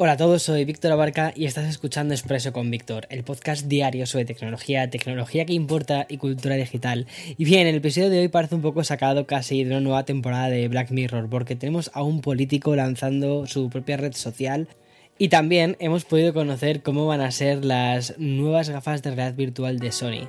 Hola a todos, soy Víctor Abarca y estás escuchando Expreso con Víctor, el podcast diario sobre tecnología, tecnología que importa y cultura digital. Y bien, el episodio de hoy parece un poco sacado casi de una nueva temporada de Black Mirror, porque tenemos a un político lanzando su propia red social. Y también hemos podido conocer cómo van a ser las nuevas gafas de realidad virtual de Sony.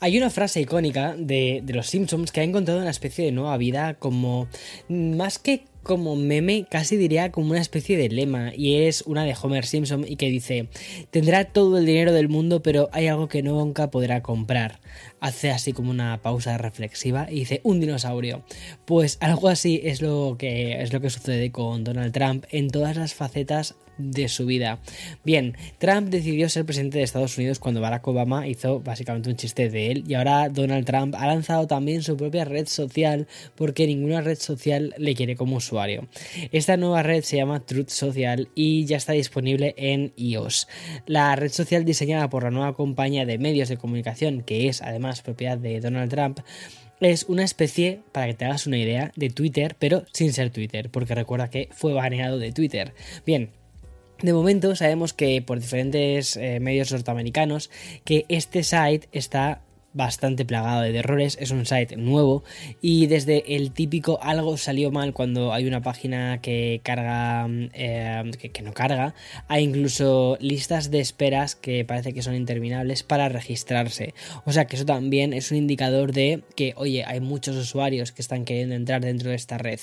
Hay una frase icónica de, de los Simpsons que ha encontrado una especie de nueva vida como más que como meme, casi diría como una especie de lema, y es una de Homer Simpson y que dice, tendrá todo el dinero del mundo, pero hay algo que nunca podrá comprar. Hace así como una pausa reflexiva y dice, un dinosaurio. Pues algo así es lo que, es lo que sucede con Donald Trump en todas las facetas de su vida. Bien, Trump decidió ser presidente de Estados Unidos cuando Barack Obama hizo básicamente un chiste de él y ahora Donald Trump ha lanzado también su propia red social porque ninguna red social le quiere como usuario. Esta nueva red se llama Truth Social y ya está disponible en iOS. La red social diseñada por la nueva compañía de medios de comunicación que es además propiedad de Donald Trump es una especie, para que te hagas una idea, de Twitter, pero sin ser Twitter, porque recuerda que fue baneado de Twitter. Bien, de momento sabemos que por diferentes eh, medios norteamericanos que este site está bastante plagado de errores, es un site nuevo y desde el típico algo salió mal cuando hay una página que carga, eh, que, no carga, hay incluso listas de esperas que parece que son interminables para registrarse. O sea que eso también es un indicador de que, oye, hay muchos usuarios que están queriendo entrar dentro de esta red.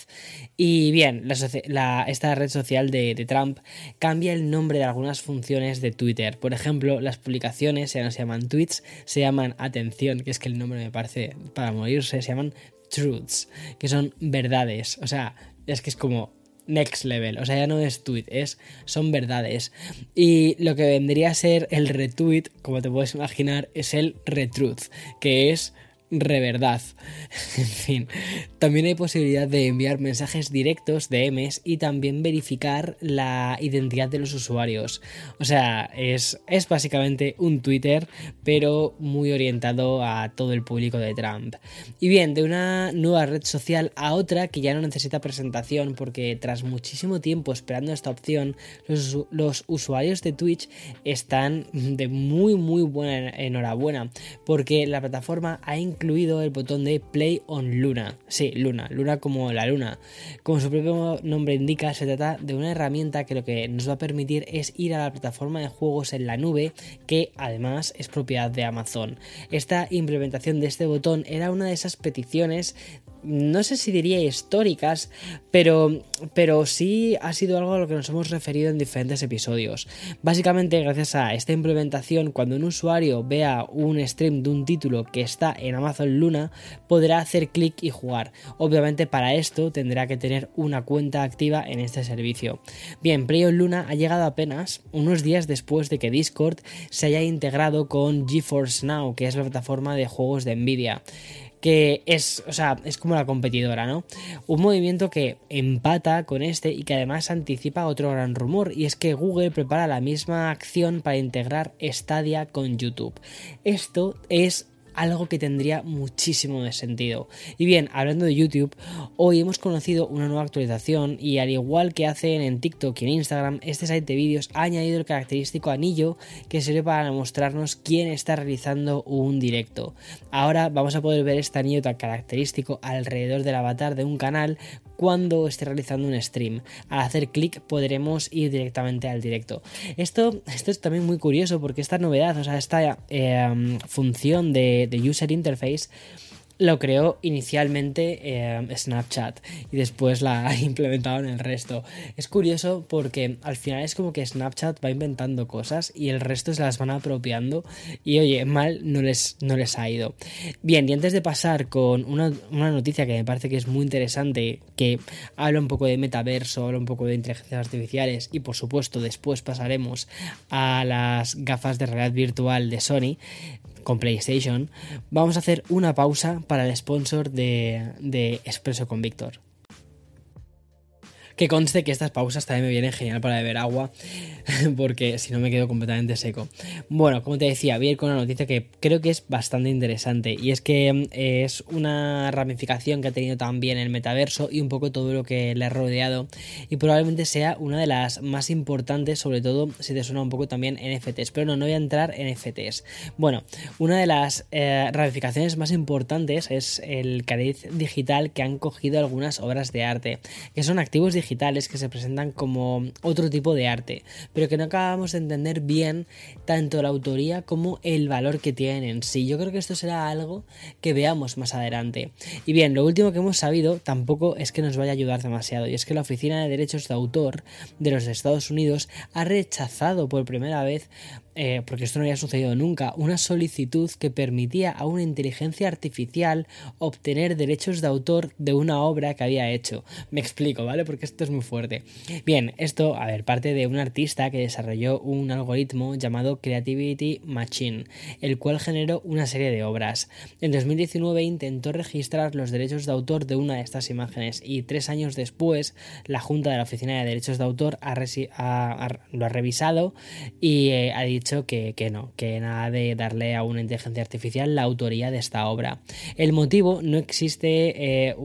Y bien, esta red social de, de, Trump cambia el nombre de algunas funciones de Twitter. Por ejemplo, las publicaciones ya no se llaman tweets, se llaman atención que es que el nombre me parece para morirse, se llaman truths, que son verdades. O sea, es que es como next level. O sea, ya no es tweet, es, son verdades. Y lo que vendría a ser el retweet, como te puedes imaginar, es el retruth, que es reverdad. en fin, también hay posibilidad de enviar mensajes directos, DMs, y también verificar la identidad de los usuarios. O sea, es, es básicamente un Twitter, pero muy orientado a todo el público de Trump. Y bien, de una nueva red social a otra que ya no necesita presentación, porque tras muchísimo tiempo esperando esta opción, los, los usuarios de Twitch están de muy, muy buena enhorabuena, porque la plataforma ha incluido incluido el botón de Play on Luna. Sí, Luna, Luna como la luna. Como su propio nombre indica, se trata de una herramienta que lo que nos va a permitir es ir a la plataforma de juegos en la nube, que además es propiedad de Amazon. Esta implementación de este botón era una de esas peticiones no sé si diría históricas, pero, pero sí ha sido algo a lo que nos hemos referido en diferentes episodios. Básicamente, gracias a esta implementación, cuando un usuario vea un stream de un título que está en Amazon Luna, podrá hacer clic y jugar. Obviamente, para esto tendrá que tener una cuenta activa en este servicio. Bien, PlayOn Luna ha llegado apenas unos días después de que Discord se haya integrado con GeForce Now, que es la plataforma de juegos de Nvidia que es, o sea, es como la competidora, ¿no? Un movimiento que empata con este y que además anticipa otro gran rumor, y es que Google prepara la misma acción para integrar Stadia con YouTube. Esto es algo que tendría muchísimo de sentido. Y bien, hablando de YouTube, hoy hemos conocido una nueva actualización y al igual que hacen en TikTok y en Instagram, este site de vídeos ha añadido el característico anillo que sirve para mostrarnos quién está realizando un directo. Ahora vamos a poder ver este anillo tan característico alrededor del avatar de un canal cuando esté realizando un stream. Al hacer clic podremos ir directamente al directo. Esto, esto es también muy curioso porque esta novedad, o sea, esta eh, función de, de user interface lo creó inicialmente eh, Snapchat y después la ha implementado en el resto. Es curioso porque al final es como que Snapchat va inventando cosas y el resto se las van apropiando y oye, mal no les, no les ha ido. Bien, y antes de pasar con una, una noticia que me parece que es muy interesante, que habla un poco de metaverso, habla un poco de inteligencias artificiales y por supuesto después pasaremos a las gafas de realidad virtual de Sony, con PlayStation, vamos a hacer una pausa para el sponsor de, de Expreso con Víctor. Que conste que estas pausas también me vienen genial para beber agua, porque si no me quedo completamente seco. Bueno, como te decía, voy a ir con una noticia que creo que es bastante interesante, y es que mm, es una ramificación que ha tenido también el metaverso y un poco todo lo que le ha rodeado, y probablemente sea una de las más importantes, sobre todo si te suena un poco también NFTs, pero no, no voy a entrar en NFTs. Bueno, una de las eh, ramificaciones más importantes es el cariz digital que han cogido algunas obras de arte, que son activos que se presentan como otro tipo de arte, pero que no acabamos de entender bien tanto la autoría como el valor que tienen en sí. Yo creo que esto será algo que veamos más adelante. Y bien, lo último que hemos sabido tampoco es que nos vaya a ayudar demasiado, y es que la Oficina de Derechos de Autor de los Estados Unidos ha rechazado por primera vez eh, porque esto no había sucedido nunca, una solicitud que permitía a una inteligencia artificial obtener derechos de autor de una obra que había hecho. Me explico, ¿vale? Porque esto es muy fuerte. Bien, esto, a ver, parte de un artista que desarrolló un algoritmo llamado Creativity Machine, el cual generó una serie de obras. En 2019 intentó registrar los derechos de autor de una de estas imágenes y tres años después la Junta de la Oficina de Derechos de Autor lo ha revisado y eh, ha dicho que, no, que nada de darle a una inteligencia artificial la autoría de esta obra. El motivo no existe, eh,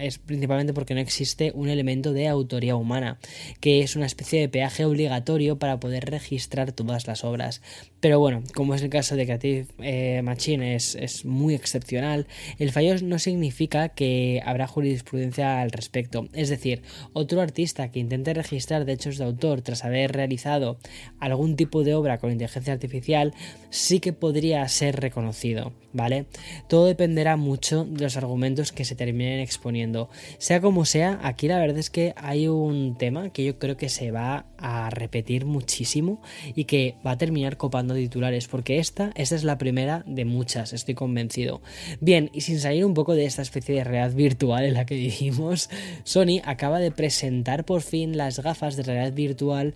es principalmente porque no existe un elemento de autoría humana, que es una especie de peaje obligatorio para poder registrar todas las obras. Pero bueno, como es el caso de Creative eh, Machine, es, es muy excepcional, el fallo no significa que habrá jurisprudencia al respecto. Es decir, otro artista que intente registrar derechos de autor tras haber realizado algún tipo de obra con inteligencia artificial sí que podría ser reconocido, ¿vale? Todo dependerá mucho de los argumentos que se terminen exponiendo. Sea como sea, aquí la verdad es que hay un tema que yo creo que se va a repetir muchísimo y que va a terminar copando titulares, porque esta, esta es la primera de muchas, estoy convencido. Bien, y sin salir un poco de esta especie de realidad virtual en la que vivimos, Sony acaba de presentar por fin las gafas de realidad virtual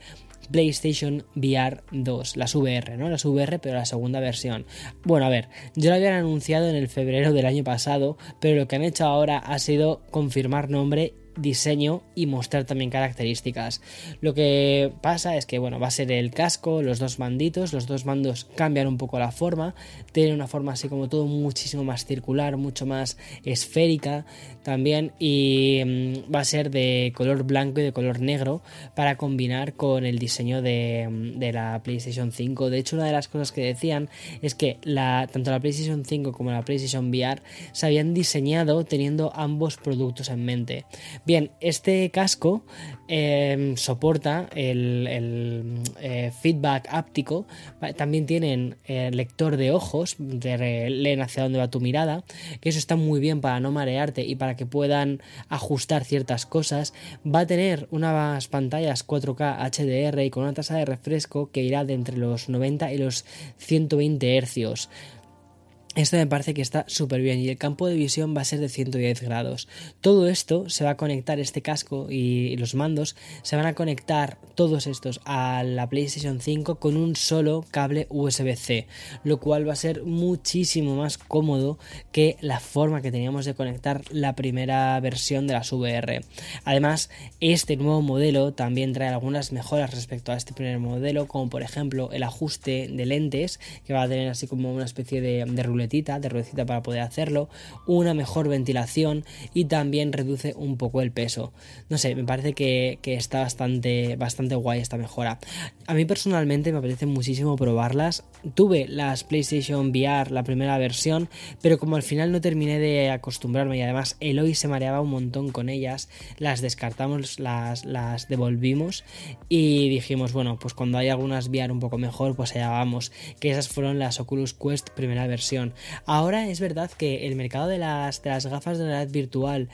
PlayStation VR 2, las VR, ¿no? Las VR, pero la segunda versión. Bueno, a ver, yo lo habían anunciado en el febrero del año pasado, pero lo que han hecho ahora ha sido confirmar nombre diseño y mostrar también características. Lo que pasa es que bueno, va a ser el casco, los dos manditos, los dos mandos cambian un poco la forma, tienen una forma así como todo muchísimo más circular, mucho más esférica también y mm, va a ser de color blanco y de color negro para combinar con el diseño de, mm, de, la PlayStation 5. De hecho, una de las cosas que decían es que tanto la PlayStation 5 como la PlayStation VR se habían diseñado teniendo ambos productos en mente. Bien, este casco em, soporta el, eh, feedback áptico, también tienen eh, lector de ojos, de leen hacia dónde va tu mirada, que eso está muy bien para no marearte y para que puedan ajustar ciertas cosas. Va a tener unas pantallas 4K HDR y con una tasa de refresco que irá de entre los 90 y los 120 hercios. Esto me parece que está súper bien y el campo de visión va a ser de 110 grados. Todo esto se va a conectar, este casco y los mandos se van a conectar todos estos a la PlayStation 5 con un solo cable USB-C, lo cual va a ser muchísimo más cómodo que la forma que teníamos de conectar la primera versión de las VR. Además, este nuevo modelo también trae algunas mejoras respecto a este primer modelo, como por ejemplo el ajuste de lentes, que va a tener así como una especie de, de de ruedecita para poder hacerlo, una mejor ventilación y también reduce un poco el peso. No sé, me parece que, está bastante, bastante guay esta mejora. A mí personalmente me apetece muchísimo probarlas. Tuve las PlayStation VR, la primera versión, pero como al final no terminé de acostumbrarme y además Eloy se mareaba un montón con ellas, las descartamos, las, las devolvimos y dijimos, bueno, pues cuando hay algunas VR un poco mejor, pues allá vamos, que esas fueron las Oculus Quest primera versión Ahora es verdad que el mercado de las, de las gafas de realidad virtual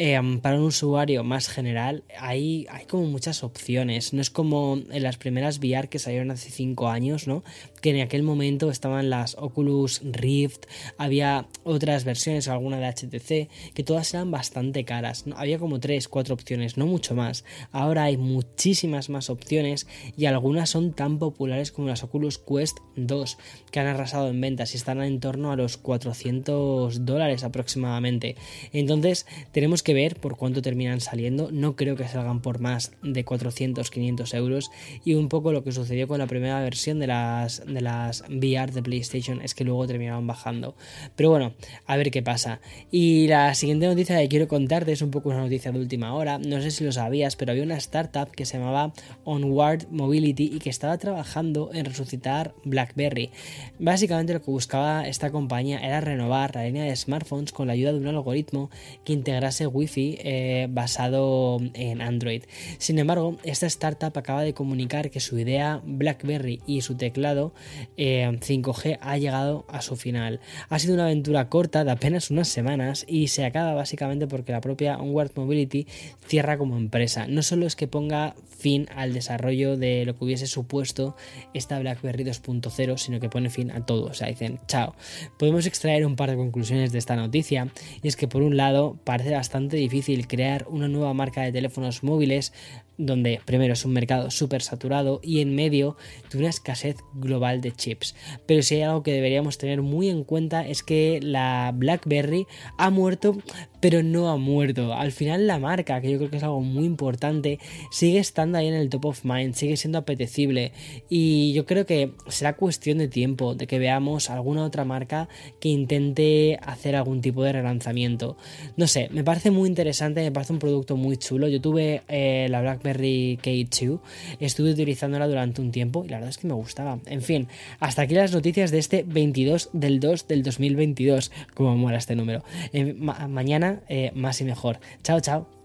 Em, para un usuario más general hay, hay como muchas opciones. No es como en las primeras VR que salieron hace 5 años, ¿no? Que en aquel momento estaban las Oculus Rift, había otras versiones, alguna de HTC, que todas eran bastante caras. Había como 3, 4 opciones, no mucho más. Ahora hay muchísimas más opciones y algunas son tan populares como las Oculus Quest 2, que han arrasado en ventas y están en torno a los 400 dólares aproximadamente. Entonces tenemos que ver por cuánto terminan saliendo. No creo que salgan por más de 400, 500 euros. Y un poco lo que sucedió con la primera versión de las, de las VR de PlayStation es que luego terminaron bajando. Pero bueno, a ver qué pasa. Y la siguiente noticia que quiero contarte es un poco una noticia de última hora. No sé si lo sabías, pero había una startup que se llamaba Onward Mobility y que estaba trabajando en resucitar BlackBerry. Básicamente lo que buscaba esta compañía era renovar la línea de smartphones con la ayuda de un algoritmo que integrase Wi-Fi eh, basado en Android. Sin embargo, esta startup acaba de comunicar que su idea BlackBerry y su teclado 5G eh, ha llegado a su final. Ha sido una aventura corta de apenas unas semanas y se acaba básicamente porque la propia Onward Mobility cierra como empresa. No solo es que ponga fin al desarrollo de lo que hubiese supuesto esta BlackBerry 2.0, sino que pone fin a todo. O sea, dicen, chao. Podemos extraer un par de conclusiones de esta noticia y es que por un lado parece bastante difícil crear una nueva marca de teléfonos móviles donde primero es un mercado súper saturado y en medio de una escasez global de chips. Pero si hay algo que deberíamos tener muy en cuenta es que la BlackBerry ha muerto, pero no ha muerto. Al final la marca, que yo creo que es algo muy importante, sigue estando ahí en el top of mind, sigue siendo apetecible y yo creo que será cuestión de tiempo de que veamos alguna otra marca que intente hacer algún tipo de relanzamiento. No sé, me parece muy interesante, me parece un producto muy chulo. Yo tuve eh, la BlackBerry K2. Estuve utilizándola durante un tiempo y la verdad es que me gustaba. En fin, hasta aquí las noticias de este 22 del 2 del 2022. Como mola este número. Eh, mañana eh, más y mejor. Chao, chao.